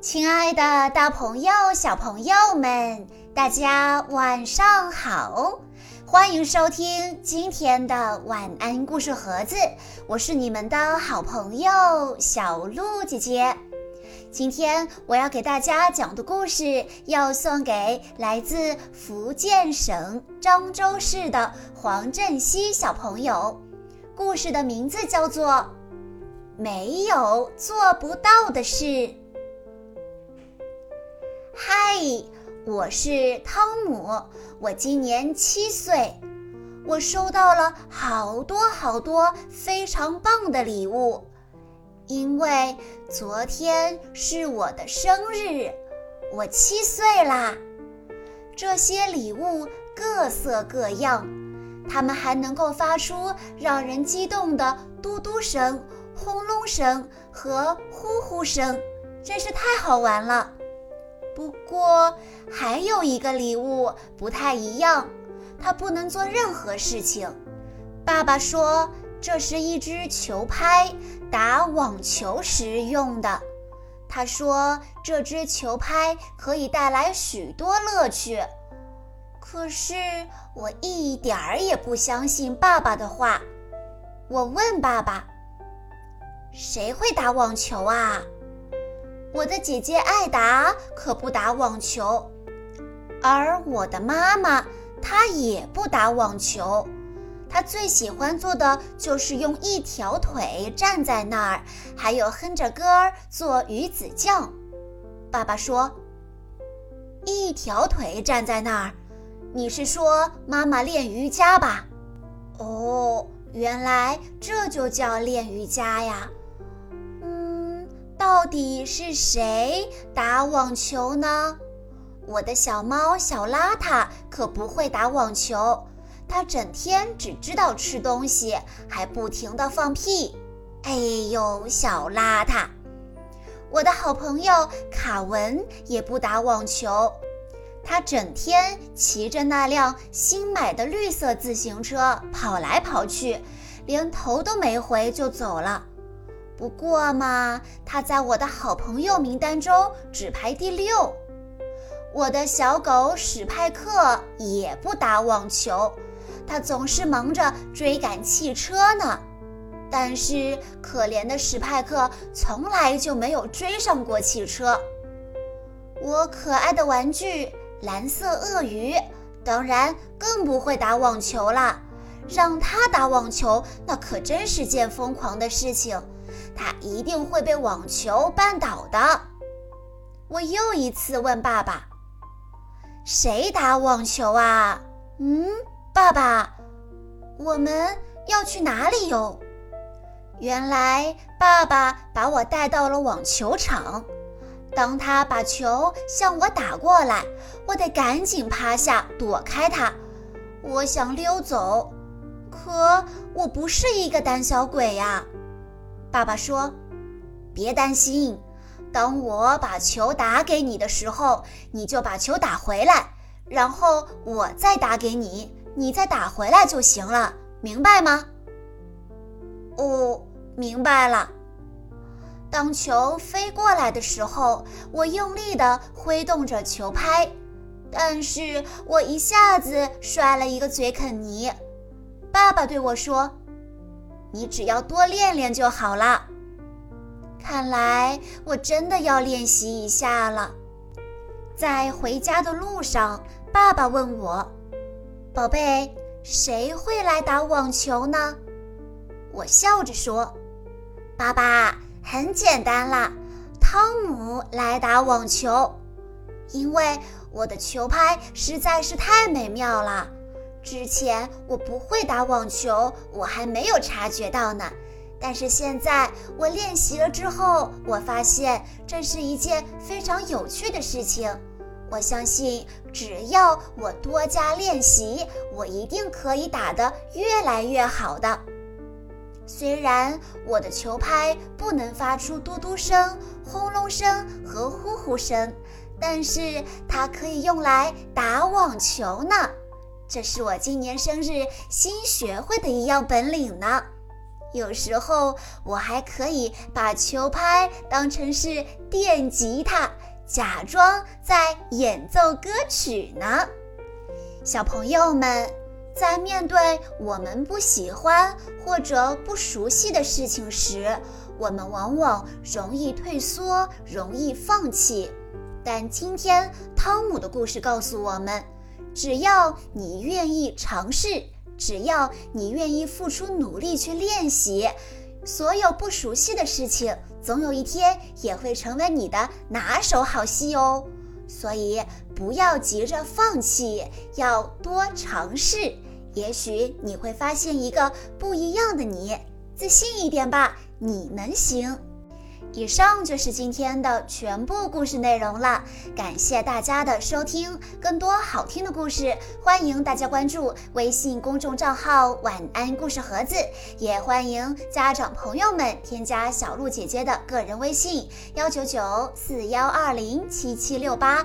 亲爱的，大朋友、小朋友们，大家晚上好！欢迎收听今天的晚安故事盒子，我是你们的好朋友小鹿姐姐。今天我要给大家讲的故事，要送给来自福建省漳州市的黄振熙小朋友。故事的名字叫做《没有做不到的事》。嗨，我是汤姆，我今年七岁。我收到了好多好多非常棒的礼物，因为昨天是我的生日，我七岁啦。这些礼物各色各样，它们还能够发出让人激动的嘟嘟声、轰隆声和呼呼声，真是太好玩了。不过还有一个礼物不太一样。它不能做任何事情。爸爸说，这是一只球拍，打网球时用的。他说，这只球拍可以带来许多乐趣。可是我一点儿也不相信爸爸的话。我问爸爸：“谁会打网球啊？”我的姐姐艾达可不打网球，而我的妈妈。她也不打网球，他最喜欢做的就是用一条腿站在那儿，还有哼着歌儿做鱼子酱。爸爸说：“一条腿站在那儿，你是说妈妈练瑜伽吧？”哦，原来这就叫练瑜伽呀。到底是谁打网球呢？我的小猫小邋遢可不会打网球，它整天只知道吃东西，还不停地放屁。哎呦，小邋遢！我的好朋友卡文也不打网球，他整天骑着那辆新买的绿色自行车跑来跑去，连头都没回就走了。不过嘛，他在我的好朋友名单中只排第六。我的小狗史派克也不打网球，它总是忙着追赶汽车呢。但是可怜的史派克从来就没有追上过汽车。我可爱的玩具蓝色鳄鱼当然更不会打网球了，让它打网球那可真是件疯狂的事情，他一定会被网球绊倒的。我又一次问爸爸。谁打网球啊？嗯，爸爸，我们要去哪里哟？原来爸爸把我带到了网球场。当他把球向我打过来，我得赶紧趴下躲开他。我想溜走，可我不是一个胆小鬼呀。爸爸说：“别担心。”当我把球打给你的时候，你就把球打回来，然后我再打给你，你再打回来就行了，明白吗？哦，明白了。当球飞过来的时候，我用力地挥动着球拍，但是我一下子摔了一个嘴啃泥。爸爸对我说：“你只要多练练就好了。”看来我真的要练习一下了。在回家的路上，爸爸问我：“宝贝，谁会来打网球呢？”我笑着说：“爸爸，很简单啦，汤姆来打网球，因为我的球拍实在是太美妙了。之前我不会打网球，我还没有察觉到呢。”但是现在我练习了之后，我发现这是一件非常有趣的事情。我相信，只要我多加练习，我一定可以打得越来越好的。虽然我的球拍不能发出嘟嘟声、轰隆声和呼呼声，但是它可以用来打网球呢。这是我今年生日新学会的一样本领呢。有时候我还可以把球拍当成是电吉他，假装在演奏歌曲呢。小朋友们，在面对我们不喜欢或者不熟悉的事情时，我们往往容易退缩，容易放弃。但今天汤姆的故事告诉我们，只要你愿意尝试。只要你愿意付出努力去练习，所有不熟悉的事情，总有一天也会成为你的拿手好戏哦。所以不要急着放弃，要多尝试，也许你会发现一个不一样的你。自信一点吧，你能行。以上就是今天的全部故事内容了，感谢大家的收听。更多好听的故事，欢迎大家关注微信公众账号“晚安故事盒子”，也欢迎家长朋友们添加小鹿姐姐的个人微信：幺九九四幺二零七七六八。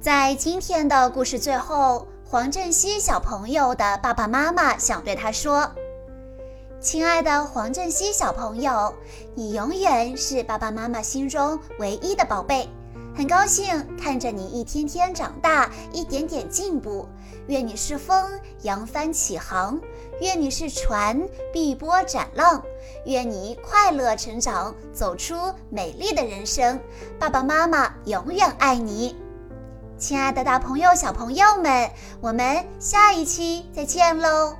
在今天的故事最后，黄振熙小朋友的爸爸妈妈想对他说。亲爱的黄振熙小朋友，你永远是爸爸妈妈心中唯一的宝贝。很高兴看着你一天天长大，一点点进步。愿你是风，扬帆起航；愿你是船，碧波斩浪；愿你快乐成长，走出美丽的人生。爸爸妈妈永远爱你。亲爱的大朋友、小朋友们，我们下一期再见喽！